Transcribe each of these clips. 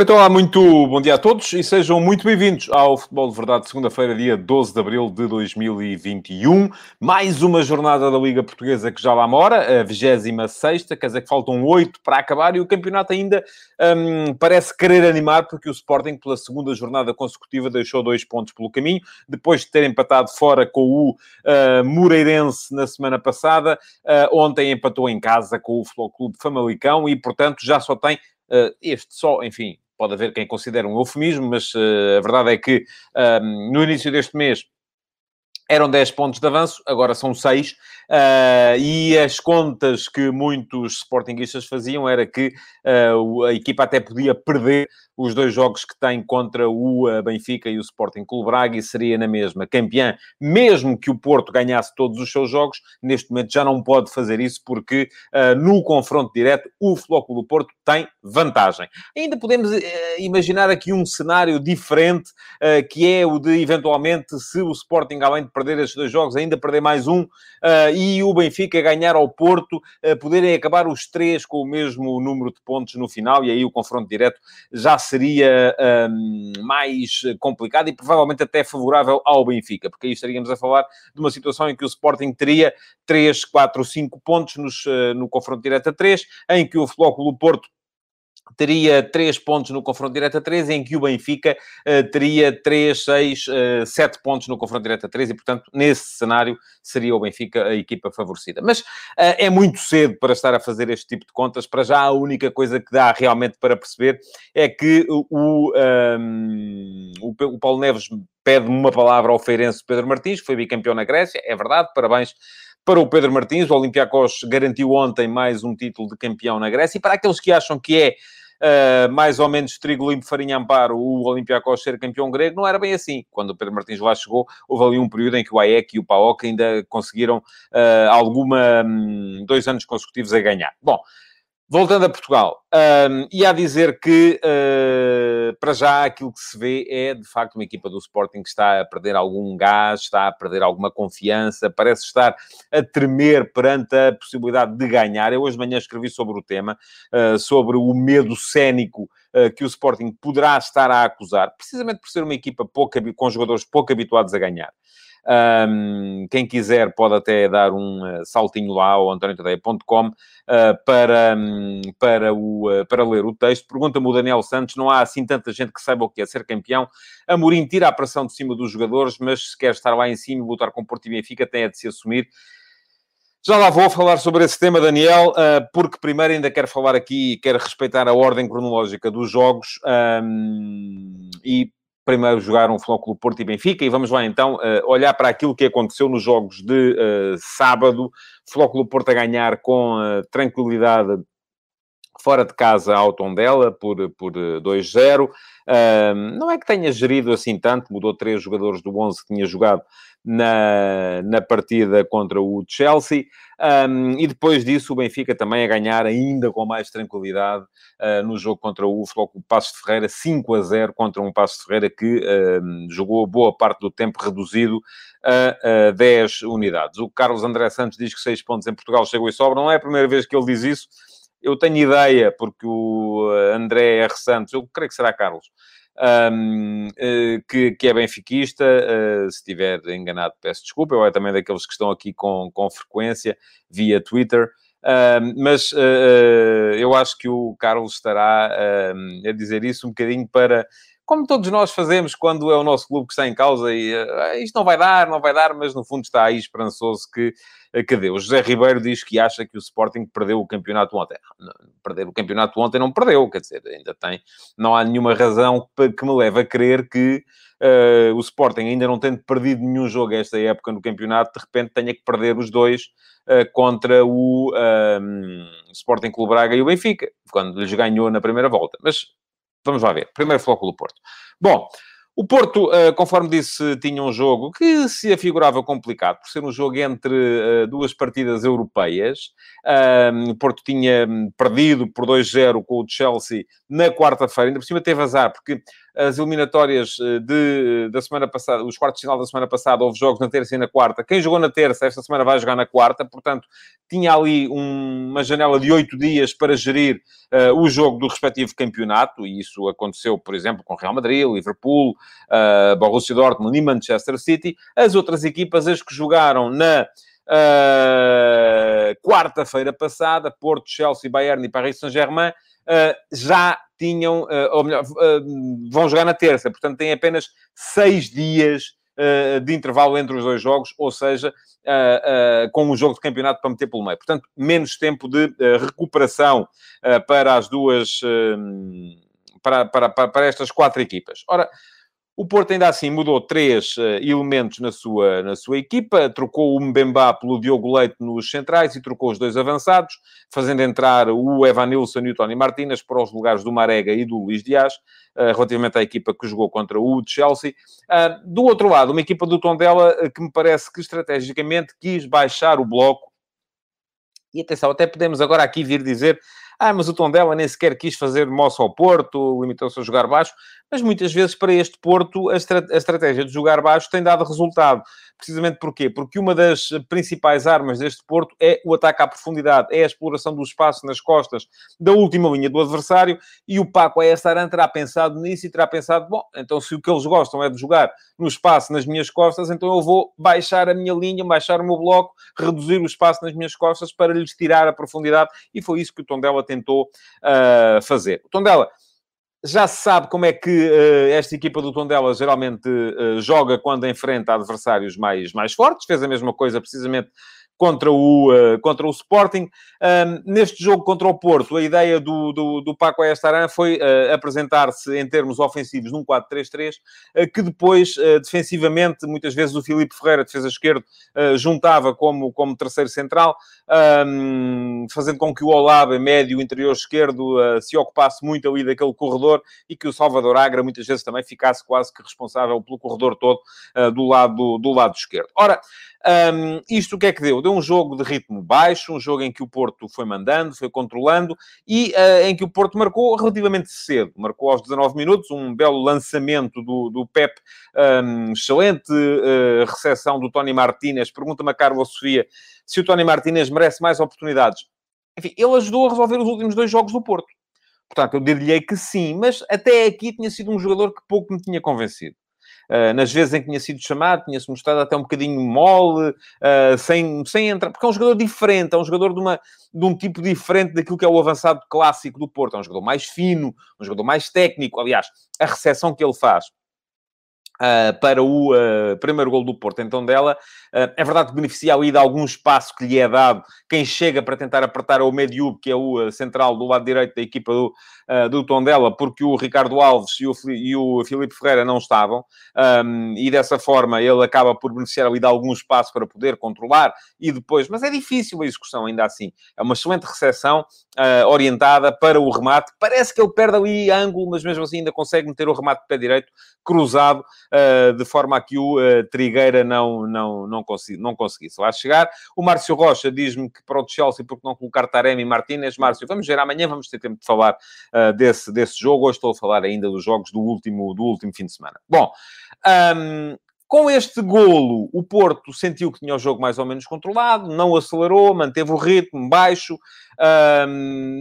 Ora, então, lá, muito bom dia a todos e sejam muito bem-vindos ao Futebol de Verdade, segunda-feira, dia 12 de abril de 2021. Mais uma jornada da Liga Portuguesa que já lá mora, a 26, quer dizer que faltam oito para acabar e o campeonato ainda hum, parece querer animar, porque o Sporting, pela segunda jornada consecutiva, deixou dois pontos pelo caminho, depois de ter empatado fora com o uh, Moreirense na semana passada. Uh, ontem empatou em casa com o Futebol Clube Famalicão e, portanto, já só tem Uh, este só, enfim, pode haver quem considere um eufemismo, mas uh, a verdade é que um, no início deste mês eram 10 pontos de avanço, agora são 6. Uh, e as contas que muitos sportinguistas faziam era que uh, a equipa até podia perder os dois jogos que tem contra o uh, Benfica e o Sporting Clube Braga e seria na mesma campeã, mesmo que o Porto ganhasse todos os seus jogos, neste momento já não pode fazer isso porque no confronto direto o Flóculo do Porto tem vantagem. Ainda podemos imaginar aqui um cenário diferente, que é o de eventualmente se o Sporting, além de perder estes dois jogos, ainda perder mais um e o Benfica ganhar ao Porto, poderem acabar os três com o mesmo número de pontos no final, e aí o confronto direto já seria um, mais complicado e provavelmente até favorável ao Benfica, porque aí estaríamos a falar de uma situação em que o Sporting teria 3, 4, 5 pontos nos, no confronto direto a 3, em que o Flóculo Porto teria 3 pontos no confronto direto a 3, em que o Benfica uh, teria 3, 6, uh, 7 pontos no confronto direto a 3, e, portanto, nesse cenário seria o Benfica a equipa favorecida. Mas uh, é muito cedo para estar a fazer este tipo de contas. Para já, a única coisa que dá realmente para perceber é que o, um, ehm, o, Paulo Neves pede uma palavra ao feirense Pedro Martins, que foi bicampeão na Grécia, é verdade, parabéns para o Pedro Martins. O Olympiacos garantiu ontem mais um título de campeão na Grécia. E para aqueles que acham que é uh, mais ou menos trigo limpo, farinha amparo, o Olympiacos ser campeão grego, não era bem assim. Quando o Pedro Martins lá chegou, houve ali um período em que o AEC e o PAOK ainda conseguiram uh, alguma, um, dois anos consecutivos a ganhar. Bom, Voltando a Portugal, um, e a dizer que, uh, para já, aquilo que se vê é, de facto, uma equipa do Sporting que está a perder algum gás, está a perder alguma confiança, parece estar a tremer perante a possibilidade de ganhar. Eu hoje de manhã escrevi sobre o tema, uh, sobre o medo cénico uh, que o Sporting poderá estar a acusar, precisamente por ser uma equipa pouco, com jogadores pouco habituados a ganhar. Um, quem quiser pode até dar um uh, saltinho lá ao antoniotadeia.com uh, para, um, para, uh, para ler o texto. Pergunta-me o Daniel Santos, não há assim tanta gente que saiba o que é ser campeão. Amorim tira a pressão de cima dos jogadores, mas se quer estar lá em cima e lutar com Porto e Benfica, tem a de se assumir. Já lá vou falar sobre esse tema, Daniel, porque primeiro ainda quero falar aqui, quero respeitar a ordem cronológica dos jogos um, e primeiro jogaram Flóculo Porto e Benfica, e vamos lá então uh, olhar para aquilo que aconteceu nos jogos de uh, sábado. Flóculo Porto a ganhar com uh, tranquilidade fora de casa ao Tondela por, por 2-0. não é que tenha gerido assim tanto, mudou três jogadores do 11 que tinha jogado na, na partida contra o Chelsea. Um, e depois disso, o Benfica também a ganhar ainda com mais tranquilidade uh, no jogo contra o Flóculo Passos de Ferreira, 5 a 0 contra um Passos de Ferreira que uh, jogou boa parte do tempo reduzido a, a 10 unidades. O Carlos André Santos diz que 6 pontos em Portugal chegou e sobra. Não é a primeira vez que ele diz isso. Eu tenho ideia, porque o André R. Santos, eu creio que será Carlos, um, eh, que, que é benfiquista. Uh, se estiver enganado, peço desculpa. Eu é também daqueles que estão aqui com, com frequência via Twitter. Mas uh, eu acho que o Carlos estará a dizer isso um bocadinho para como todos nós fazemos quando é o nosso clube que está em causa e uh, isto não vai dar, não vai dar, mas no fundo está aí esperançoso que, uh, que dê. O José Ribeiro diz que acha que o Sporting perdeu o campeonato ontem. Não, perder o campeonato ontem não perdeu, quer dizer, ainda tem, não há nenhuma razão que me leve a crer que uh, o Sporting, ainda não tendo perdido nenhum jogo esta época no campeonato, de repente tenha que perder os dois contra o Sporting Clube Braga e o Benfica, quando lhes ganhou na primeira volta. Mas Vamos lá ver. Primeiro Flóculo Porto. Bom, o Porto, eh, conforme disse, tinha um jogo que se afigurava complicado, por ser um jogo entre eh, duas partidas europeias. O Porto tinha perdido por 2-0 com o Chelsea na quarta-feira, ainda por cima teve azar, porque as eliminatórias de, da semana passada, os quartos de final da semana passada, houve jogos na terça e na quarta. Quem jogou na terça, esta semana vai jogar na quarta, portanto, tinha ali um, uma janela de oito dias para gerir uh, o jogo do respectivo campeonato, e isso aconteceu, por exemplo, com Real Madrid, Liverpool, uh, Borussia Dortmund e Manchester City. As outras equipas, as que jogaram na uh, quarta-feira passada, Porto, Chelsea, Bayern e Paris Saint-Germain, já tinham, uh, ou melhor, vão jogar na terça, portanto têm apenas seis dias de intervalo entre os dois jogos, ou seja, com um jogo de campeonato para meter pelo meio. Portanto, menos tempo de recuperação para as duas, para, para, para estas quatro equipas. Ora, o Porto ainda assim mudou três uh, elementos na sua, na sua equipa, trocou o Mbemba pelo Diogo Leite nos centrais e trocou os dois avançados, fazendo entrar o Evanilson e o Tony Martínez para os lugares do Marega e do Luís Dias, uh, relativamente à equipa que jogou contra o Chelsea. Uh, do outro lado, uma equipa do Tondela que me parece que estrategicamente quis baixar o bloco. E atenção, até podemos agora aqui vir dizer ah, mas o Tondela nem sequer quis fazer moço ao Porto, limitou-se a jogar baixo. Mas muitas vezes para este Porto a, a estratégia de jogar baixo tem dado resultado. Precisamente porquê? Porque uma das principais armas deste Porto é o ataque à profundidade, é a exploração do espaço nas costas da última linha do adversário e o Paco Ayastaran terá pensado nisso e terá pensado, bom, então se o que eles gostam é de jogar no espaço nas minhas costas, então eu vou baixar a minha linha, baixar o meu bloco, reduzir o espaço nas minhas costas para lhes tirar a profundidade e foi isso que o Tondela tentou uh, fazer. O Tondela já se sabe como é que uh, esta equipa do Tondela geralmente uh, joga quando enfrenta adversários mais, mais fortes. Fez a mesma coisa precisamente contra o, uh, contra o Sporting. Neste jogo contra o Porto, a ideia do, do, do Paco Ayastaran foi uh, apresentar-se em termos ofensivos num 4-3-3, uh, que depois, defensivamente, muitas vezes o Filipe Ferreira, defesa esquerdo, juntava como, como terceiro central, fazendo com que o Olave, médio interior esquerdo, se ocupasse muito ali daquele corredor e que o Salvador Agra, muitas vezes, também ficasse quase que responsável pelo corredor todo do, lado, do lado esquerdo. Ora, um, isto o que é que deu? Deu um jogo de ritmo baixo, um jogo em que o Porto foi mandando, foi controlando e uh, em que o Porto marcou relativamente cedo. Marcou aos 19 minutos, um belo lançamento do, do Pep, um, excelente uh, recepção do Tony Martínez. Pergunta-me a Carlos Sofia se o Tony Martínez merece mais oportunidades. Enfim, ele ajudou a resolver os últimos dois jogos do Porto. Portanto, eu diria que sim, mas até aqui tinha sido um jogador que pouco me tinha convencido. Uh, nas vezes em que tinha sido chamado, tinha-se mostrado até um bocadinho mole, uh, sem, sem entrar, porque é um jogador diferente, é um jogador de, uma, de um tipo diferente daquilo que é o avançado clássico do Porto, é um jogador mais fino, um jogador mais técnico, aliás, a recepção que ele faz Uh, para o uh, primeiro gol do Porto. Então, dela, uh, é verdade que beneficia ali de algum espaço que lhe é dado quem chega para tentar apertar o Mediub, que é o central do lado direito da equipa do, do Tondela, porque o Ricardo Alves e o, e o Filipe Ferreira não estavam, um, e dessa forma ele acaba por beneficiar ali de algum espaço para poder controlar e depois, mas é difícil a execução ainda assim. É uma excelente recepção orientada para o remate. Parece que ele perde ali ângulo, mas mesmo assim ainda consegue meter o remate de pé direito cruzado de forma a que o uh, Trigueira não, não, não, consegui, não conseguisse lá chegar. O Márcio Rocha diz-me que para o Chelsea, porque não colocar Taremi e Martínez, Márcio, vamos ver amanhã, vamos ter tempo de falar uh, desse, desse jogo. Hoje estou a falar ainda dos jogos do último, do último fim de semana. Bom, um, com este golo, o Porto sentiu que tinha o jogo mais ou menos controlado, não acelerou, manteve o ritmo baixo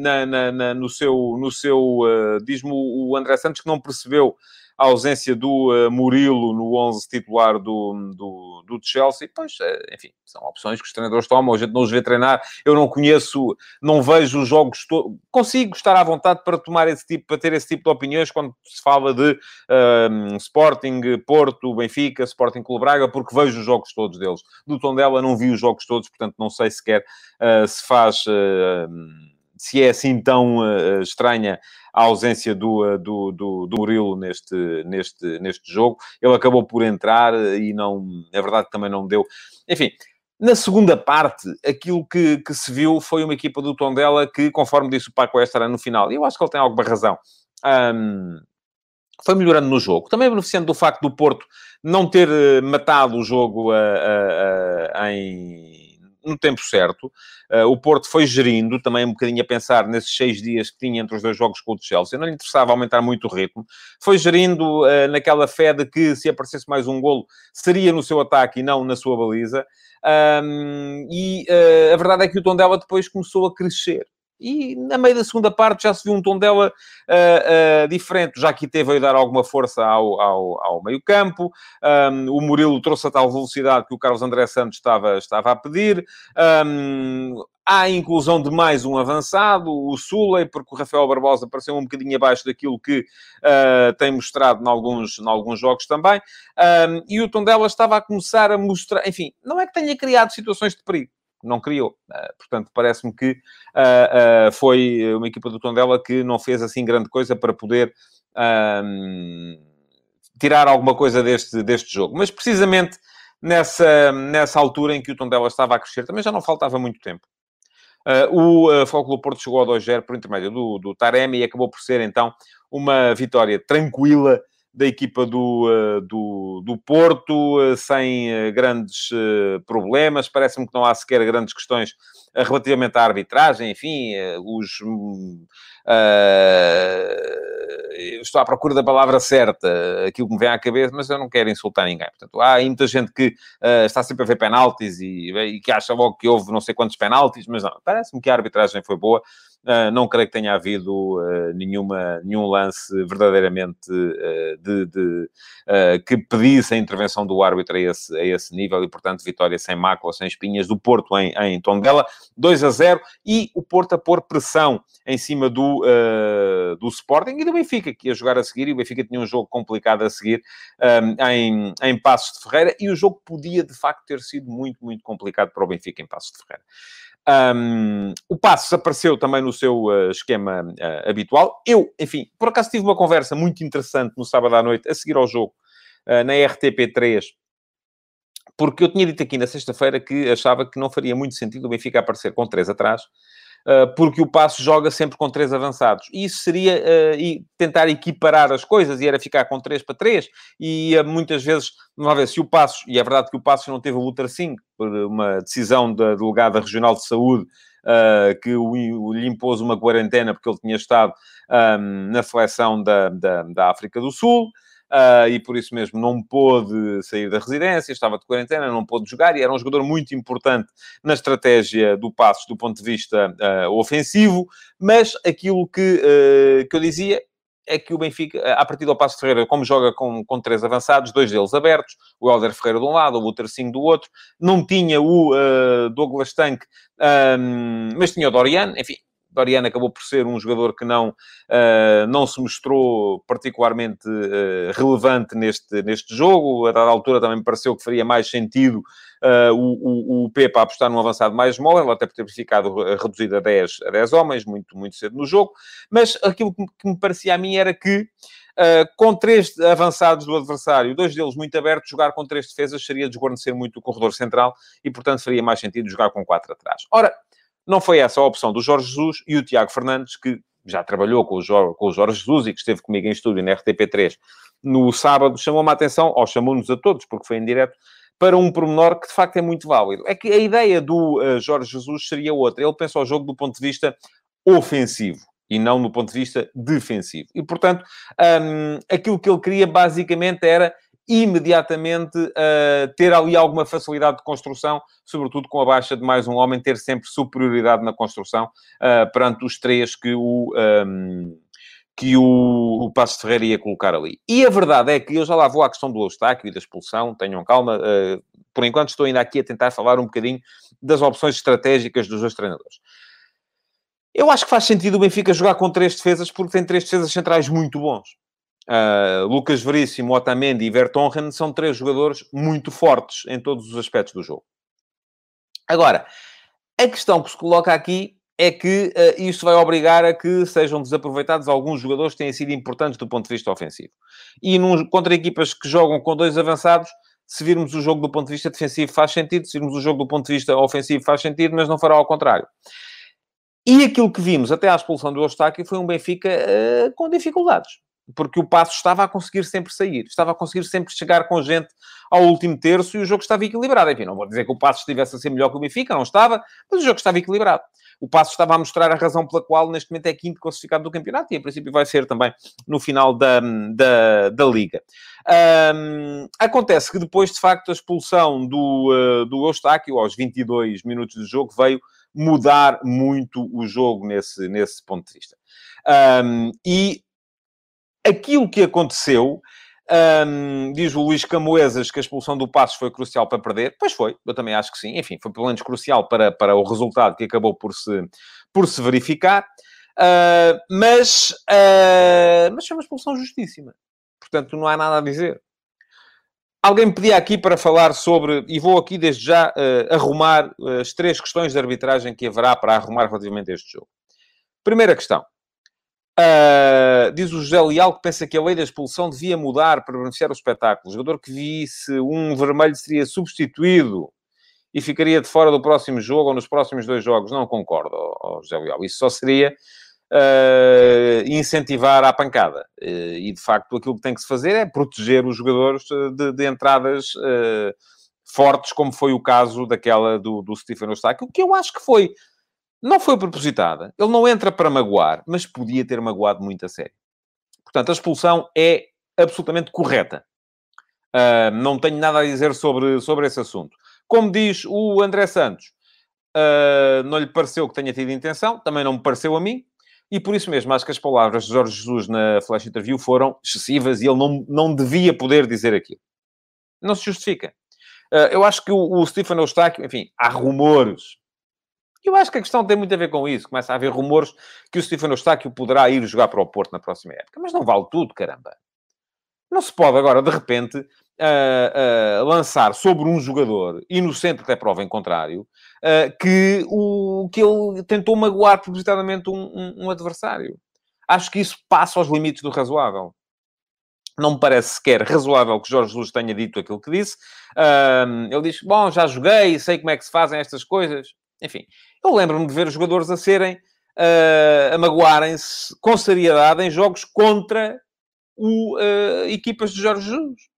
na, na, na, no seu, no seu uh, diz-me o André Santos que não percebeu a ausência do uh, Murilo no 11 titular do, do, do Chelsea, pois, uh, enfim, são opções que os treinadores tomam, a gente não os vê treinar, eu não conheço, não vejo os jogos, consigo estar à vontade para tomar esse tipo, para ter esse tipo de opiniões quando se fala de uh, Sporting, Porto, Benfica, Sporting Clube Braga, porque vejo os jogos todos deles. Do Tondela não vi os jogos todos, portanto não sei sequer se faz se é assim tão uh, estranha a ausência do, uh, do, do, do Murilo neste, neste, neste jogo. Ele acabou por entrar e não, é verdade também não deu. Enfim, na segunda parte, aquilo que, que se viu foi uma equipa do Tondela que, conforme disse o Paco Estra no final, e eu acho que ele tem alguma razão, um, foi melhorando no jogo. Também beneficiando do facto do Porto não ter eh, matado o jogo uh, em no tempo certo. Uh, o Porto foi gerindo, também um bocadinho a pensar nesses seis dias que tinha entre os dois jogos com o Chelsea. Não lhe interessava aumentar muito o ritmo. Foi gerindo uh, naquela fé de que se aparecesse mais um golo, seria no seu ataque e não na sua baliza. Um, e uh, a verdade é que o Tondela depois começou a crescer. E na meio da segunda parte já se viu um tom dela uh, uh, diferente. Já que teve a dar alguma força ao, ao, ao meio-campo. Um, o Murilo trouxe a tal velocidade que o Carlos André Santos estava, estava a pedir. Um, há a inclusão de mais um avançado, o Suley, porque o Rafael Barbosa apareceu um bocadinho abaixo daquilo que uh, tem mostrado em alguns, em alguns jogos também. Um, e o Tondela estava a começar a mostrar... Enfim, não é que tenha criado situações de perigo não criou. Uh, portanto, parece-me que uh, uh, foi uma equipa do Tondela que não fez assim grande coisa para poder tirar alguma coisa deste, deste jogo. Mas precisamente nessa, nessa altura em que o Tondela estava a crescer, também já não faltava muito tempo. o uh, Fóculo Porto chegou ao 2-0 por intermédio do, do Taremi e acabou por ser então uma vitória tranquila da equipa do, eh, do, do Porto, eh, sem eh, grandes problemas. Parece-me que não há sequer grandes questões relativamente à arbitragem. Enfim, os. Uh, estou à procura da palavra certa, aquilo que me vem à cabeça, mas eu não quero insultar ninguém. Portanto, há muita gente que uh, está sempre a ver penaltis e, e, que acha logo que houve não sei quantos penaltis, mas não, parece-me que a arbitragem foi boa. Uh, não creio que tenha havido uh, nenhuma, nenhum lance verdadeiramente uh, de, de que pedisse a intervenção do árbitro a esse, a esse nível e, portanto, vitória sem mácula, sem espinhas do Porto em, em Tondela, 2 a 0 e o Porto a pôr pressão em cima do, do Sporting e do Benfica, que ia jogar a seguir e o Benfica tinha um jogo complicado a seguir em, em Passos de Ferreira e o jogo podia, de facto, ter sido muito, muito complicado para o Benfica em Passos de Ferreira. Um, o Passos apareceu também no seu uh, esquema uh, habitual. Eu, enfim, por acaso tive uma conversa muito interessante no sábado à noite, a seguir ao jogo, uh, na RTP3, porque eu tinha dito aqui na sexta-feira que achava que não faria muito sentido o Benfica aparecer com três atrás, porque o Passo joga sempre com três avançados. Isso seria uh, tentar equiparar as coisas, e era ficar com três para três, e uh, muitas vezes, uma vez, se o Passo, e é verdade que o Passo não teve o Ultra 5, por uma decisão da delegada regional de saúde, uh, que o, lhe impôs uma quarentena porque ele tinha estado um, na seleção da, da, da África do Sul, uh, e por isso mesmo não pôde sair da residência, estava de quarentena, não pôde jogar e era um jogador muito importante na estratégia do Passos do ponto de vista uh, ofensivo, mas aquilo que, uh, que eu dizia é que o Benfica, a partir do Passo Ferreira, como joga com, com três avançados, dois deles abertos, o Helder Ferreira de um lado, o Utercinho do outro, não tinha o uh, Douglas Tanque, um, mas tinha o Dorian, enfim, Doriano acabou por ser um jogador que não, uh, não se mostrou particularmente uh, relevante neste, neste jogo. A dada altura também me pareceu que faria mais sentido uh, o, o, o Pepa apostar num avançado mais móvel, até por ter ficado reduzido a 10, a 10 homens, muito, muito cedo no jogo. Mas aquilo que, que me parecia a mim era que Uh, com três avançados do adversário, dois deles muito abertos, jogar com três defesas seria desguarnecer muito o corredor central e, portanto, faria mais sentido jogar com quatro atrás. Ora, não foi essa a opção do Jorge Jesus e o Tiago Fernandes, que já trabalhou com o, Jorge, com o Jorge Jesus e que esteve comigo em estúdio na RTP3 no sábado, chamou-me a atenção, ou chamou-nos a todos, porque foi em direto, para um pormenor que de facto é muito válido. É que a ideia do uh, Jorge Jesus seria outra. Ele pensa o jogo do ponto de vista ofensivo e não do ponto de vista defensivo. E, portanto, um, aquilo que ele queria basicamente era imediatamente uh, ter ali alguma facilidade de construção, sobretudo com a baixa de mais um homem, ter sempre superioridade na construção uh, perante os três que o. Um, que o, o Passo Ferreira ia colocar ali. E a verdade é que eu já lá vou à questão do Eustáquio e da expulsão, tenham calma. Uh, por enquanto estou ainda aqui a tentar falar um bocadinho das opções estratégicas dos dois treinadores. Eu acho que faz sentido o Benfica jogar com três defesas porque tem três defesas centrais muito bons. Uh, Lucas Veríssimo, Otamendi e Vertonghen são três jogadores muito fortes em todos os aspectos do jogo. Agora, a questão que se coloca aqui é que uh, isto vai obrigar a que sejam desaproveitados alguns jogadores que têm sido importantes do ponto de vista ofensivo. E num, contra equipas que jogam com dois avançados, se virmos o jogo do ponto de vista defensivo faz sentido, se virmos o jogo do ponto de vista ofensivo faz sentido, mas não fará ao contrário. E aquilo que vimos até à expulsão do Eustáquio foi um Benfica uh, com dificuldades porque o passo estava a conseguir sempre sair, estava a conseguir sempre chegar com gente ao último terço e o jogo estava equilibrado. Enfim, não vou dizer que o passo estivesse a ser melhor que o Benfica, não estava, mas o jogo estava equilibrado. O passo estava a mostrar a razão pela qual neste momento é quinto classificado do campeonato e, a princípio, vai ser também no final da, da, da Liga. Um, acontece que depois, de facto, a expulsão do, uh, do Eustáquio aos 22 minutos de jogo veio mudar muito o jogo nesse, nesse ponto de vista. Um, e aquilo que aconteceu, um, diz o Luís Camoesas que a expulsão do Passos foi crucial para perder. Pois foi, eu também acho que sim. Enfim, foi pelo menos crucial para, para o resultado que acabou por se, por se verificar. Uh, mas, uh, mas foi uma expulsão justíssima. Portanto, não há nada a dizer. Alguém pedia aqui para falar sobre, e vou aqui desde já uh, arrumar as três questões de arbitragem que haverá para arrumar relativamente a este jogo. Primeira questão. Uh, diz o José Leal que pensa que a lei da expulsão devia mudar para beneficiar o espetáculo. O jogador que visse um vermelho seria substituído e ficaria de fora do próximo jogo ou nos próximos dois jogos. Não concordo, oh, José Leal. Isso só seria uh, incentivar a pancada. Uh, e, de facto, aquilo que tem que se fazer é proteger os jogadores de, de entradas fortes, como foi o caso daquela do, do Stephen Eustáquio, que eu acho que foi não foi propositada. Ele não entra para magoar, mas podia ter magoado muito a sério. Portanto, a expulsão é absolutamente correta. Uh, não tenho nada a dizer sobre, sobre esse assunto. Como diz o André Santos, uh, não lhe pareceu que tenha tido intenção, também não me pareceu a mim, e por isso mesmo acho que as palavras de Jorge Jesus na flash interview foram excessivas e ele não, não devia poder dizer aquilo. Não se justifica. Uh, eu acho que o, o Stephen Eustáquio, enfim, há rumores eu acho que a questão tem muito a ver com isso. Começa a haver rumores que o Stefano Eustáquio poderá ir jogar para o Porto na próxima época. Mas não vale tudo, caramba. Não se pode agora, de repente, uh, uh, lançar sobre um jogador, inocente até prova em contrário, uh, que, o, que ele tentou magoar propositadamente um, um, um, adversário. Acho que isso passa aos limites do razoável. Não me parece sequer razoável que Jorge Jesus tenha dito aquilo que disse. ele diz, bom, já joguei, sei como é que se fazem estas coisas. Enfim, eu lembro-me de ver os jogadores a serem, uh, a magoarem-se com seriedade em jogos contra o, uh, equipas de Jorge Jesus.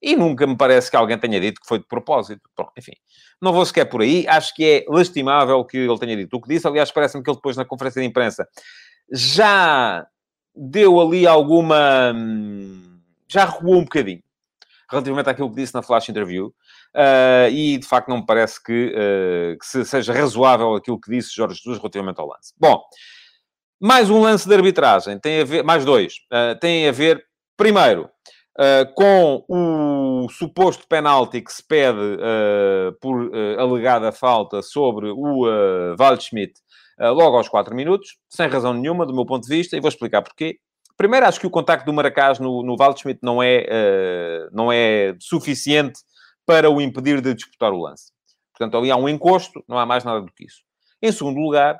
E nunca me parece que alguém tenha dito que foi de propósito. Enfim, não vou sequer por aí. Acho que é lastimável que ele tenha dito o que disse. Aliás, parece-me que ele depois, na conferência de imprensa, já deu ali alguma... Hum, já recuou um bocadinho relativamente àquilo que disse na flash interview. Uh, e, de facto, não me parece que, uh, que se, seja razoável aquilo que disse Jorge Jesus relativamente ao lance. Bom, mais um lance de arbitragem. Tem a ver... Mais dois. Uh, tem a ver, primeiro, com o suposto penalti que se pede por alegada falta sobre o uh, Waldschmidt logo aos 4 minutos, sem razão nenhuma, do meu ponto de vista, e vou explicar porquê. Primeiro, acho que o contacto do Maracás no, no Waldschmidt não é, não é suficiente para o impedir de disputar o lance. Portanto, ali há um encosto, não há mais nada do que isso. Em segundo lugar,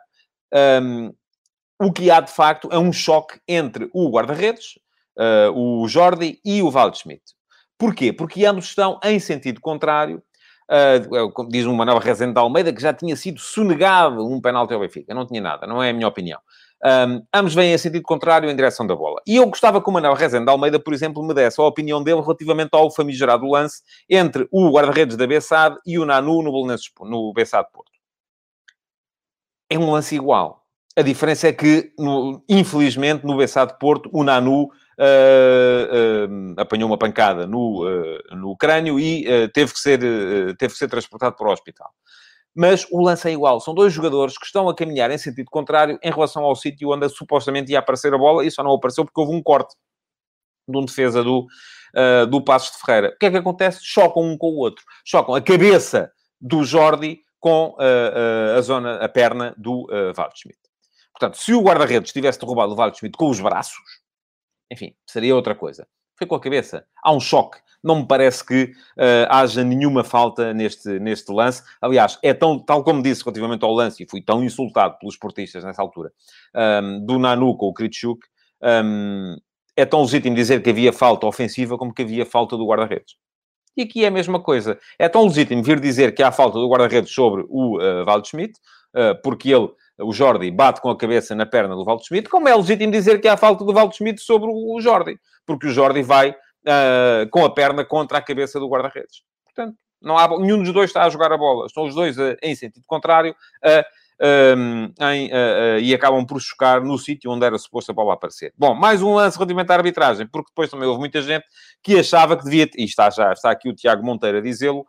um, o que há de facto é um choque entre o guarda-redes, uh, o Jordi e o Waldschmidt. Porquê? Porque ambos estão em sentido contrário. Uh, diz uma nova Rezende de Almeida que já tinha sido sonegado um penalti ao Benfica. Não tinha nada, não é a minha opinião. Um, ambos vêm em sentido contrário em direção da bola. E eu gostava que o Manuel Rezende Almeida, por exemplo, me desse a opinião dele relativamente ao famigerado lance entre o guarda-redes da Bessade e o Nanu no, no Bessade Porto. É um lance igual. A diferença é que, no, infelizmente, no Bessade Porto, o Nanu uh, uh, apanhou uma pancada no, uh, no crânio e teve, que ser, teve que ser transportado para o hospital mas o lance é igual. São dois jogadores que estão a caminhar em sentido contrário em relação ao sítio onde supostamente ia aparecer a bola e só não apareceu porque houve um corte de um defesa do, uh, do Passos de Ferreira. O que é que acontece? Chocam um com o outro. Chocam a cabeça do Jordi com uh, uh, a zona, a perna do uh, Waldschmidt. Portanto, se o guarda-redes tivesse derrubado o Waldschmidt com os braços, enfim, seria outra coisa. Foi com a cabeça. Há um choque não me parece que uh, haja nenhuma falta neste, neste lance. Aliás, é tão, tal como disse relativamente ao lance, e fui tão insultado pelos esportistas nessa altura, um, ehm, do Nanu com o Kritschuk, um, é tão legítimo dizer que havia falta ofensiva como que havia falta do guarda-redes. E aqui é a mesma coisa. É tão legítimo vir dizer que há falta do guarda-redes sobre o uh, Waldschmidt, uh, porque ele o Jordi bate com a cabeça na perna do Valdo Schmidt, como é legítimo dizer que há falta do Valdo Schmidt sobre o Jordi, porque o Jordi vai uh, com a perna contra a cabeça do guarda-redes. Portanto, não há, nenhum dos dois está a jogar a bola. Estão os dois uh, em sentido contrário e acabam por chocar no sítio onde era suposto a bola aparecer. Bom, mais um lance relativamente à arbitragem, porque depois também houve muita gente que achava que devia... E está já, está aqui o Tiago Monteiro a dizê-lo,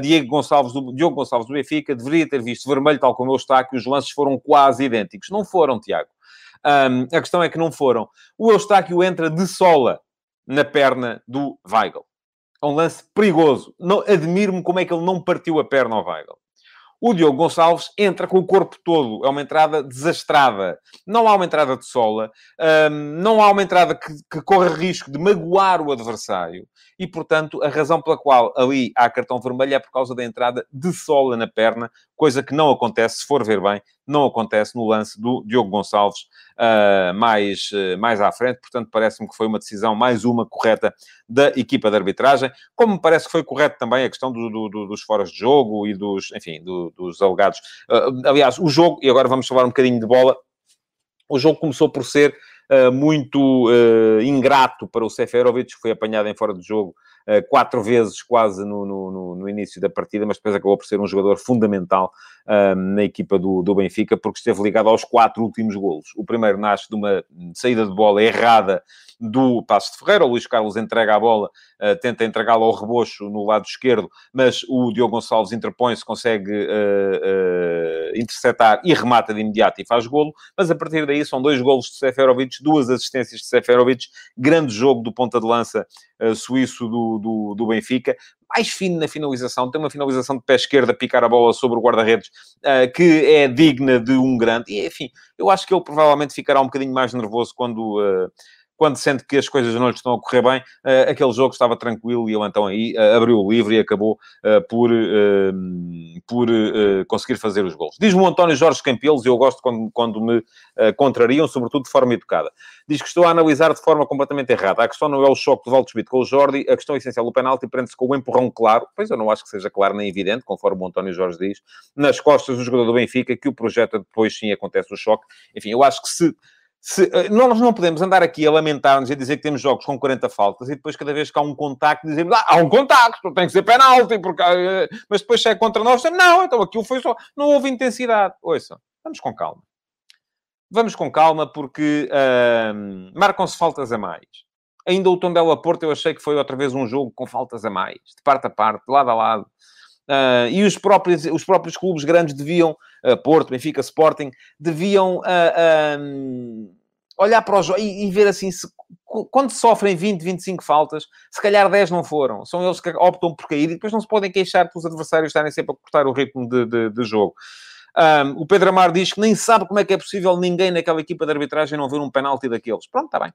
Diego Gonçalves do, Diogo Gonçalves do Benfica deveria ter visto vermelho, tal como ele está, que os lances foram quase idênticos. Não foram, Tiago. Um, a questão é que não foram. O Eustáquio entra de sola na perna do Weigl. É um lance perigoso. Admiro-me como é que ele não partiu a perna ao Weigl. O Diogo Gonçalves entra com o corpo todo. É uma entrada desastrada. Não há uma entrada de sola. Um, não há uma entrada que, que corra risco de magoar o adversário. E, portanto, a razão pela qual ali há cartão vermelho é por causa da entrada de sola na perna, coisa que não acontece, se for ver bem, não acontece no lance do Diogo Gonçalves uh, mais, uh, mais à frente. Portanto, parece-me que foi uma decisão, mais uma, correta da equipa de arbitragem. Como me parece que foi correto também a questão do, do, dos foras de jogo e dos, enfim, do, dos alegados. Uh, aliás, o jogo, e agora vamos falar um bocadinho de bola, o jogo começou por ser muito ingrato para o Seferovic, que foi apanhado em fora de jogo quatro vezes quase no, no, no, início da partida, mas depois acabou por ser um jogador fundamental na equipa do, do Benfica, porque esteve ligado aos quatro últimos golos. O primeiro nasce de uma saída de bola errada do Passo de Ferreira. O Luís Carlos entrega a bola, uh, tenta entregá-la ao rebocho no lado esquerdo, mas o Diogo Gonçalves interpõe-se, consegue uh, uh, interceptar e remata de imediato e faz golo. Mas a partir daí são dois golos de Seferovic, duas assistências de Seferovic, grande jogo do ponta de lança suíço do, do, do Benfica mais fino na finalização, tem uma finalização de pé esquerda, picar a bola sobre o guarda-redes, uh, que é digna de um grande. E, enfim, eu acho que ele provavelmente ficará um bocadinho mais nervoso quando, uh, quando sente que as coisas não lhe estão a correr bem, uh, aquele jogo estava tranquilo e ele então aí uh, abriu o livre e acabou uh, por, por conseguir fazer os gols. Diz-me o António Jorge Campelos, e eu gosto quando, quando me contrariam, sobretudo de forma educada. Diz que estou a analisar de forma completamente errada. A questão não é o choque do Valdo Schmidt com o Jordi, a questão essencial do penalti prende-se com o empurrão claro, pois eu não acho que seja claro nem evidente, conforme o António Jorge diz, nas costas do jogador do Benfica, que o projeta depois sim acontece o choque. Enfim, eu acho que se se, eh, nós não podemos andar aqui a lamentar-nos e dizer que temos jogos com 40 faltas e depois, cada vez que há um contacto, dizemos ah, há um contacto, tem que ser penalti, porque, eh, mas depois se é contra nós, não, então aquilo foi só, não houve intensidade. Ouça, vamos com calma. Vamos com calma, porque marcam-se faltas a mais. Ainda o Tondela Porto, eu achei que foi outra vez um jogo com faltas a mais, de parte a parte, de lado a lado. Uh, e os próprios, os próprios clubes grandes deviam, uh, Porto, Benfica, Sporting, deviam uh, olhar para os jogos e, e, ver assim, se, quando sofrem 20, 25 faltas, se calhar 10 não foram. São eles que optam por cair e depois não se podem queixar pelos adversários estarem sempre a cortar o ritmo de, de, de jogo. Um, o Pedro Amar diz que nem sabe como é que é possível ninguém naquela equipa de arbitragem não ver um penalti daqueles. Pronto, está bem.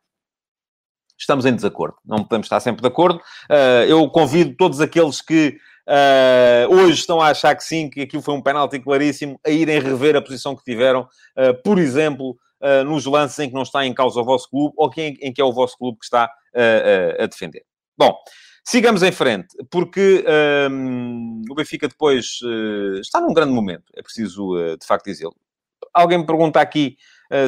Estamos em desacordo. Não podemos estar sempre de acordo. Eu convido todos aqueles que Uh, hoje estão a achar que sim, que aquilo foi um penalti claríssimo, a irem rever a posição que tiveram, uh, por exemplo, uh, nos lances em que não está em causa o vosso clube ou que em, em que é o vosso clube que está a defender. Bom, sigamos em frente, porque o Benfica depois está num grande momento, é preciso de facto dizê-lo. Alguém me pergunta aqui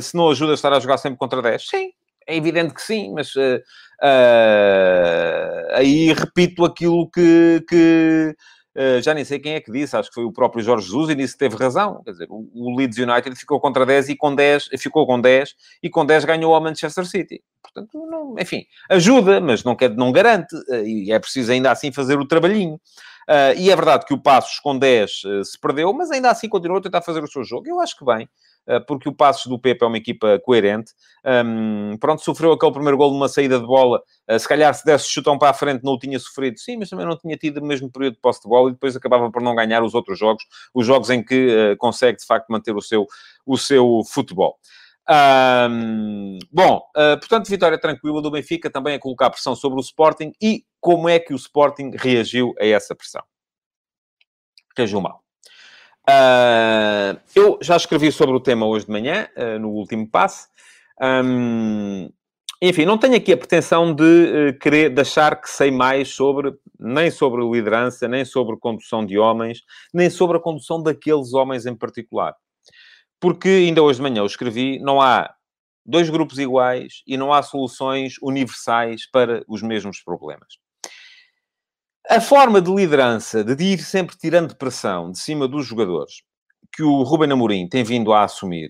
se não ajuda a estar a jogar sempre contra 10. Sim, é evidente que sim, mas uh, uh, aí repito aquilo que, que uh, já nem sei quem é que disse, acho que foi o próprio Jorge Jesus e nisso teve razão. Quer dizer, o, o Leeds United ficou contra 10 e com 10, ficou com 10 e com 10 ganhou ao Manchester City. Portanto, não, enfim, ajuda, mas não, quer, não garante e é preciso ainda assim fazer o trabalhinho. Uh, e é verdade que o Passos com 10 uh, se perdeu, mas ainda assim continuou a tentar fazer o seu jogo. Eu acho que bem. Eh, porque o Passos do Pepe é uma equipa coerente. Um, pronto, sofreu aquele primeiro gol numa saída de bola. Uh, se calhar se desse chutão para a frente não o tinha sofrido. Sim, mas também não tinha tido o mesmo período de posse de bola e depois acabava por não ganhar os outros jogos. Os jogos em que uh, consegue, de facto, manter o seu, o seu futebol. Um, bom, uh, portanto, vitória tranquila do Benfica, também a colocar pressão sobre o Sporting. E como é que o Sporting reagiu a essa pressão? Reagiu mal. Uh, eu já escrevi sobre o tema hoje de manhã, uh, no último passe. Um, enfim, não tenho aqui a pretensão de uh, querer deixar que sei mais sobre, nem sobre liderança, nem sobre condução de homens, nem sobre a condução daqueles homens em particular. Porque ainda hoje de manhã eu escrevi, não há dois grupos iguais e não há soluções universais para os mesmos problemas. A forma de liderança, de ir sempre tirando pressão de cima dos jogadores, que o Ruben Amorim tem vindo a assumir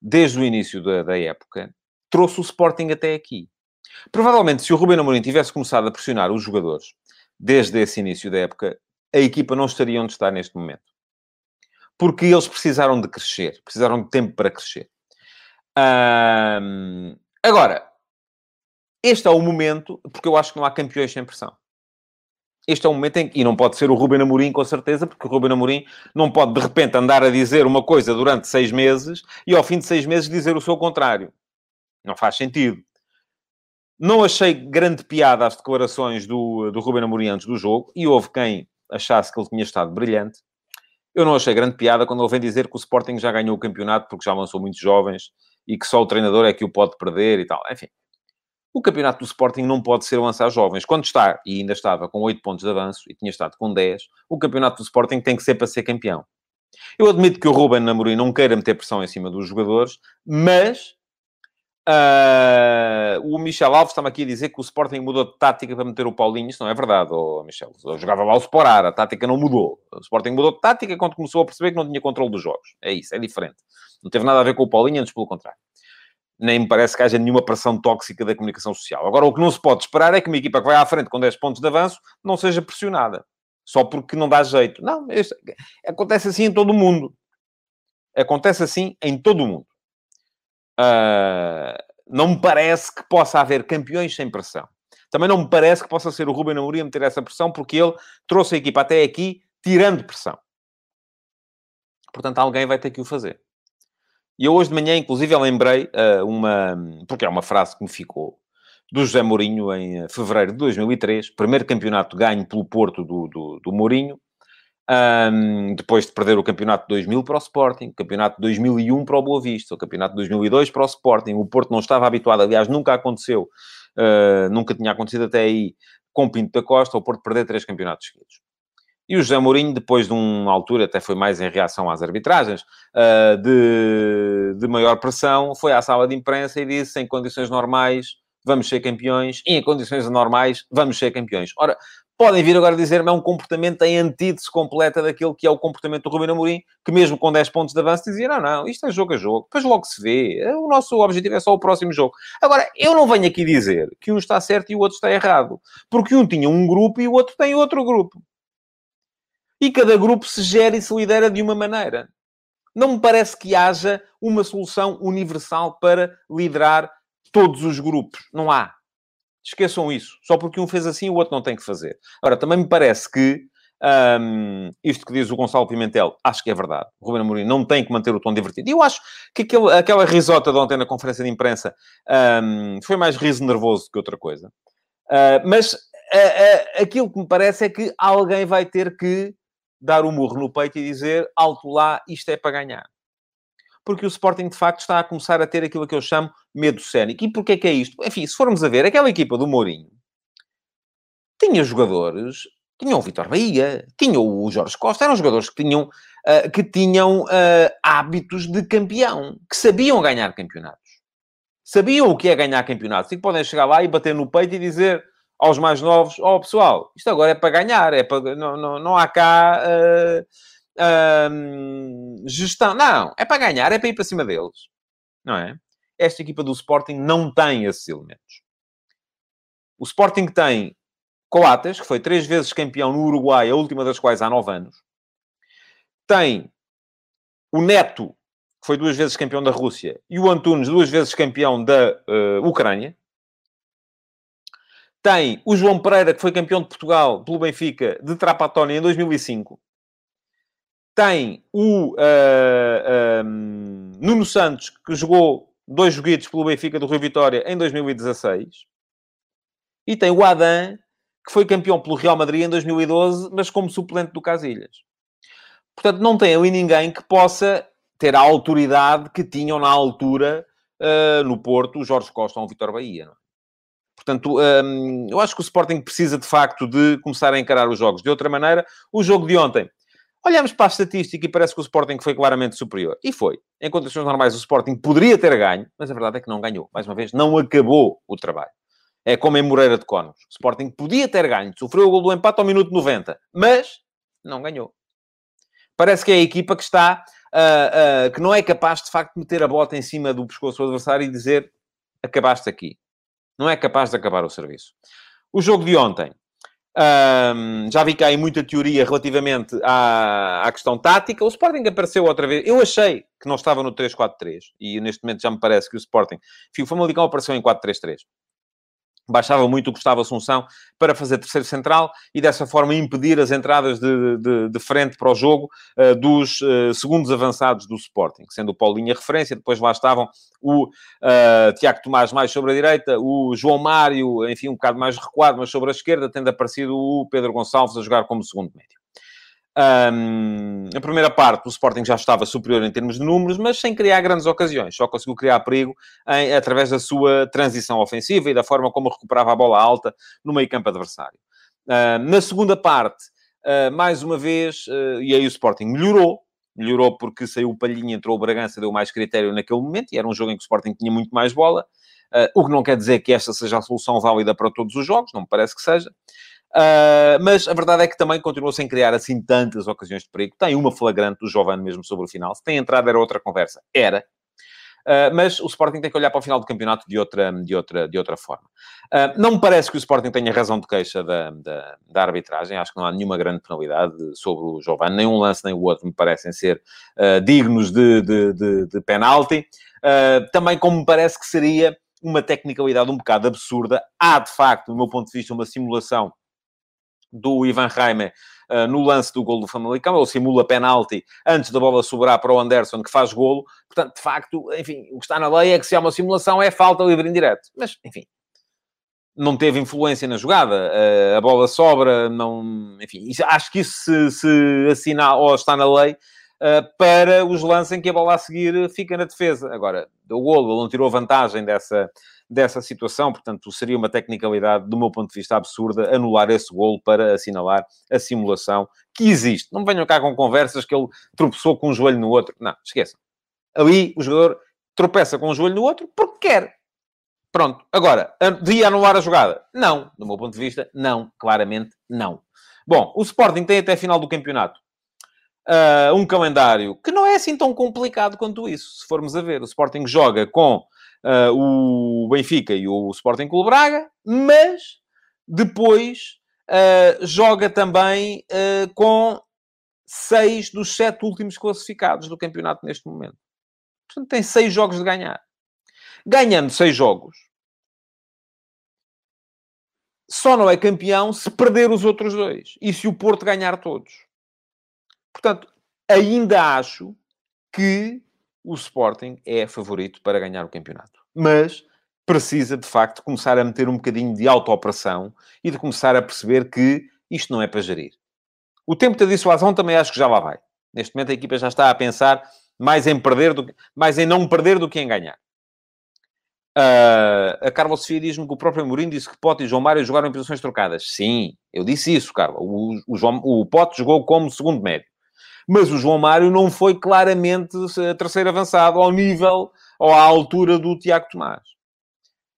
desde o início da, da época, trouxe o Sporting até aqui. Provavelmente, se o Ruben Amorim tivesse começado a pressionar os jogadores desde esse início da época, a equipa não estaria onde está neste momento. Porque eles precisaram de crescer, precisaram de tempo para crescer. agora, este é o momento, porque eu acho que não há campeões sem pressão. Este é o momento em que, e não pode ser o Ruben Amorim, com certeza, porque o Ruben Amorim não pode, de repente, andar a dizer uma coisa durante seis meses e, ao fim de seis meses, dizer o seu contrário. Não faz sentido. Não achei grande piada as declarações do, do Ruben Amorim antes do jogo, e houve quem achasse que ele tinha estado brilhante. Eu não achei grande piada quando ele vem dizer que o Sporting já ganhou o campeonato porque já lançou muitos jovens e que só o treinador é que o pode perder e tal. Enfim, o campeonato do Sporting não pode ser lançar jovens. Quando está, e ainda estava com 8 pontos de avanço e tinha estado com 10, o campeonato do Sporting tem que ser para ser campeão. Eu admito que o Ruben Amorim não queira meter pressão em cima dos jogadores, mas Uh, o Michel Alves estava aqui a dizer que o Sporting mudou de tática para meter o Paulinho. Isso não é verdade, oh, Michel. Eu jogava lá o Sporar, a tática não mudou. O Sporting mudou de tática quando começou a perceber que não tinha controle dos jogos. É isso, é diferente. Não teve nada a ver com o Paulinho, antes pelo contrário. Nem me parece que haja nenhuma pressão tóxica da comunicação social. Agora, o que não se pode esperar é que uma equipa que vai à frente com 10 pontos de avanço não seja pressionada. Só porque não dá jeito. Não, isso, acontece assim em todo o mundo. Acontece assim em todo o mundo. Uh, não me parece que possa haver campeões sem pressão. Também não me parece que possa ser o Ruben Amorim a meter essa pressão, porque ele trouxe a equipa até aqui tirando pressão. Portanto, alguém vai ter que o fazer. E eu hoje de manhã, inclusive, lembrei uh, uma... Porque é uma frase que me ficou. Do José Mourinho em fevereiro de 2003. Primeiro campeonato ganho pelo Porto do, do, do Mourinho um, depois de perder o campeonato de 2000 para o Sporting, o campeonato de 2001 para o Boa Vista, o campeonato de 2002 para o Sporting. O Porto não estava habituado, aliás, nunca aconteceu, uh, nunca tinha acontecido até aí com Pinto da Costa, o Porto perder três campeonatos seguidos. E o José Mourinho, depois de uma altura, até foi mais em reação às arbitragens, uh, de, de maior pressão, foi à sala de imprensa e disse, em condições normais, vamos ser campeões, e em condições anormais, vamos ser campeões. Ora, podem vir agora dizer-me é um comportamento em antítese completa daquilo que é o comportamento do Rubino Amorim, que mesmo com 10 pontos de avanço dizia, não, não, isto é jogo a jogo, depois logo se vê, o nosso objetivo é só o próximo jogo. Agora, eu não venho aqui dizer que um está certo e o outro está errado, porque um tinha um grupo e o outro tem outro grupo. E cada grupo se gera e se lidera de uma maneira. Não me parece que haja uma solução universal para liderar todos os grupos. Não há. Esqueçam isso. Só porque um fez assim, o outro não tem que fazer. Agora, também me parece que um, isto que diz o Gonçalo Pimentel, acho que é verdade. O Ruben Amorim não tem que manter o tom divertido. E eu acho que aquele, aquela risota de ontem na conferência de imprensa um, foi mais riso nervoso que outra coisa. Uh, mas uh, uh, aquilo que me parece é que alguém vai ter que dar o um murro no peito e dizer alto lá, isto é para ganhar porque o Sporting, de facto, está a começar a ter aquilo que eu chamo medo cénico. E porquê que é isto? Enfim, se formos a ver, aquela equipa do Mourinho tinha jogadores, tinha o Vitor Bahia, tinha o Jorge Costa, eram jogadores que tinham, uh, que tinham uh, hábitos de campeão, que sabiam ganhar campeonatos. Sabiam o que é ganhar campeonatos e que podem chegar lá e bater no peito e dizer aos mais novos, ó oh, pessoal, isto agora é para ganhar, é para, não, não, não há cá... Uh, gestão. Não, é para ganhar, é para ir para cima deles. Não é? Esta equipa do Sporting não tem esses elementos. O Sporting tem Coates, que foi três vezes campeão no Uruguai, a última das quais há nove anos. Tem o Neto, que foi duas vezes campeão da Rússia, e o Antunes, duas vezes campeão da uh, Ucrânia. Tem o João Pereira, que foi campeão de Portugal pelo Benfica, de Trapatónia em 2005 tem o uh, Nuno Santos, que jogou dois joguitos pelo Benfica do Rio Vitória em 2016. E tem o Adam, que foi campeão pelo Real Madrid em 2012, mas como suplente do Casilhas. Portanto, não tem ali ninguém que possa ter a autoridade que tinham na altura uh, no Porto o Jorge Costa ou o Vitor Bahia. Não? Portanto, um, eu acho que o Sporting precisa de facto de começar a encarar os jogos de outra maneira. O jogo de ontem Olhamos para a estatística e parece que o Sporting foi claramente superior. E foi. Em condições normais, o Sporting poderia ter ganho, mas a verdade é que não ganhou. Mais uma vez, não acabou o trabalho. É como em Moreira de Conos. O Sporting podia ter ganho, sofreu o gol do empate ao minuto 90, mas não ganhou. Parece que é a equipa que está, uh, uh, que não é capaz de facto de meter a bota em cima do pescoço do adversário e dizer acabaste aqui. Não é capaz de acabar o serviço. O jogo de ontem, um, já vi que há aí muita teoria relativamente à, à questão tática. O Sporting apareceu outra vez. Eu achei que não estava no 3-4-3 e neste momento já me parece que o Sporting. Enfim, o Famalicão apareceu em 4-3-3 baixava muito o Gustavo Assunção para fazer terceiro central e dessa forma impedir as entradas de, de, de frente para o jogo uh, dos uh, segundos avançados do Sporting, sendo o Paulinho a referência, depois lá estavam o uh, Tiago Tomás mais sobre a direita, o João Mário, enfim, um bocado mais recuado, mas sobre a esquerda, tendo aparecido o Pedro Gonçalves a jogar como segundo médio. Um, a primeira parte, o Sporting já estava superior em termos de números, mas sem criar grandes ocasiões. Só conseguiu criar perigo em, através da sua transição ofensiva e da forma como recuperava a bola alta no meio campo adversário. Uh, na segunda parte, uh, mais uma vez, uh, e aí o Sporting melhorou. Melhorou porque saiu o Palhinha, entrou o Bragança, deu mais critério naquele momento, e era um jogo em que o Sporting tinha muito mais bola. o que não quer dizer que esta seja a solução válida para todos os jogos, não me parece que seja. Uh, mas a verdade é que também continuou sem criar assim tantas ocasiões de perigo. Tem uma flagrante do Giovanni mesmo sobre o final. Se tem entrado era outra conversa. Era. Uh, mas o Sporting tem que olhar para o final do campeonato de outra, de outra, de outra forma. Uh, não me parece que o Sporting tenha razão de queixa da, da, da, arbitragem. Acho que não há nenhuma grande penalidade sobre o Giovanni. Nem um lance nem o outro me parecem ser dignos de, de, de, de penalti. também como me parece que seria uma tecnicalidade um bocado absurda. Há, de facto, do meu ponto de vista, uma simulação do Ivan Reimer uh, no lance do golo do Famalicão. Ele simula penalti antes da bola sobrar para o Anderson, que faz golo. Portanto, de facto, enfim, o que está na lei é que se há uma simulação é falta livre indireto. Mas, enfim, não teve influência na jogada. Uh, a bola sobra, não... Enfim, acho que isso se, se assina ou está na lei uh, para os lances em que a bola a seguir fica na defesa. Agora, o golo, ele não tirou vantagem dessa dessa situação. Portanto, seria uma tecnicalidade, do meu ponto de vista, absurda anular esse golo para assinalar a simulação que existe. Não venham cá com conversas que ele tropeçou com um joelho no outro. Não, esqueçam. Ali, o jogador tropeça com um joelho no outro porque quer. Pronto. Agora, devia anular a jogada? Não. Do meu ponto de vista, não. Claramente, não. Bom, o Sporting tem até a final do campeonato uh, um calendário que não é assim tão complicado quanto isso, se formos a ver. O Sporting joga com uh, o Benfica e o Sporting Clube Braga, mas depois uh, joga também uh, com seis dos sete últimos classificados do campeonato neste momento. Portanto, tem seis jogos de ganhar. Ganhando seis jogos, só não é campeão se perder os outros dois. E se o Porto ganhar todos. Portanto, ainda acho que o Sporting é favorito para ganhar o campeonato. Mas precisa, de facto, começar a meter um bocadinho de auto-operação e de começar a perceber que isto não é para gerir. O tempo da dissuasão também acho que já lá vai. Neste momento a equipa já está a pensar mais em perder do que, mais em não perder do que em ganhar. Uh, a Carla Sofia diz-me que o próprio Mourinho disse que Pote e João Mário jogaram em posições trocadas. Sim, eu disse isso, Carla. O, o, João, o Pote jogou como segundo médio mas o João Mário não foi claramente terceiro avançado ao nível ou à altura do Tiago Tomás.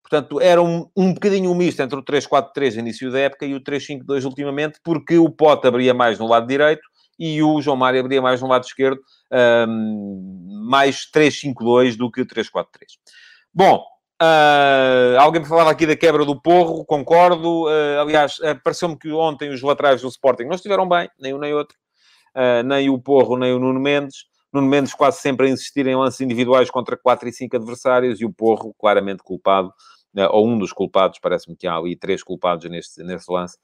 Portanto, era um, um bocadinho um misto entre o 3-4-3 início da época e o 3-5-2 ultimamente, porque o Pote abria mais no lado direito e o João Mário abria mais no lado esquerdo, um, mais 3-5-2 do que 3-4-3. Bom, Uh, alguém me falava aqui da quebra do porro, concordo. Uh, aliás, pareceu-me que ontem os laterais do Sporting não estiveram bem, nem um nem outro uh, nem o Porro, nem o Nuno Mendes. Nuno Mendes quase sempre a insistir em lances individuais contra 4 e 5 adversários e o Porro claramente culpado, uh, ou um dos culpados, parece-me que há ali três culpados neste, neste lance,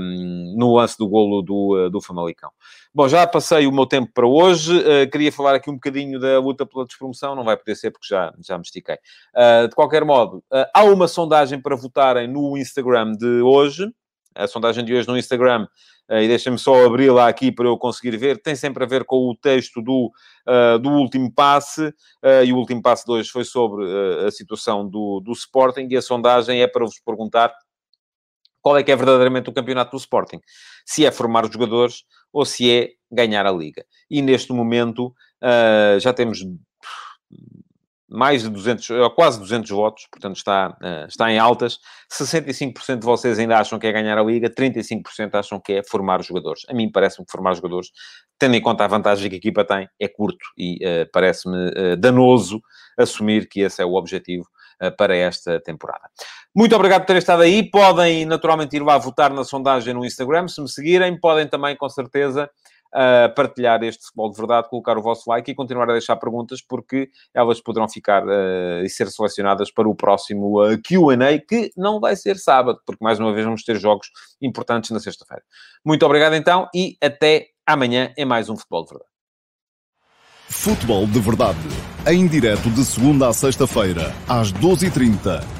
um, no lance do golo do, uh, do Famalicão. Bom, já passei o meu tempo para hoje, uh, queria falar aqui um bocadinho da luta pela despromoção, não vai poder ser porque já, já me estiquei. de qualquer modo, há uma sondagem para votarem no Instagram de hoje, a sondagem de hoje no Instagram eh, e deixem-me só abrir lá aqui para eu conseguir ver, tem sempre a ver com o texto do, uh, do último passe, uh, e o último passe de hoje foi sobre a situação do, do Sporting, e a sondagem é para vos perguntar qual é que é verdadeiramente o campeonato do Sporting. Se é formar os jogadores ou se é ganhar a Liga. E neste momento uh, já temos mais de 200, ou quase 200 votos, portanto está, uh, está em altas. 65% de vocês ainda acham que é ganhar a Liga, 35% acham que é formar jogadores. A mim parece-me que formar jogadores, tendo em conta a vantagem que a equipa tem, é curto e uh, parece-me uh, danoso assumir que esse é o objetivo para esta temporada. Muito obrigado por terem estado aí. Podem, naturalmente, ir lá votar na sondagem no Instagram, se me seguirem. Podem também, com certeza, uh, partilhar este futebol de verdade, colocar o vosso like e continuar a deixar perguntas, porque elas poderão ficar uh, e ser selecionadas para o próximo uh, QA, que não vai ser sábado, porque mais uma vez vamos ter jogos importantes na sexta-feira. Muito obrigado então e até amanhã em mais um futebol de verdade. Futebol de verdade, em direto de segunda a sexta-feira, às 12h30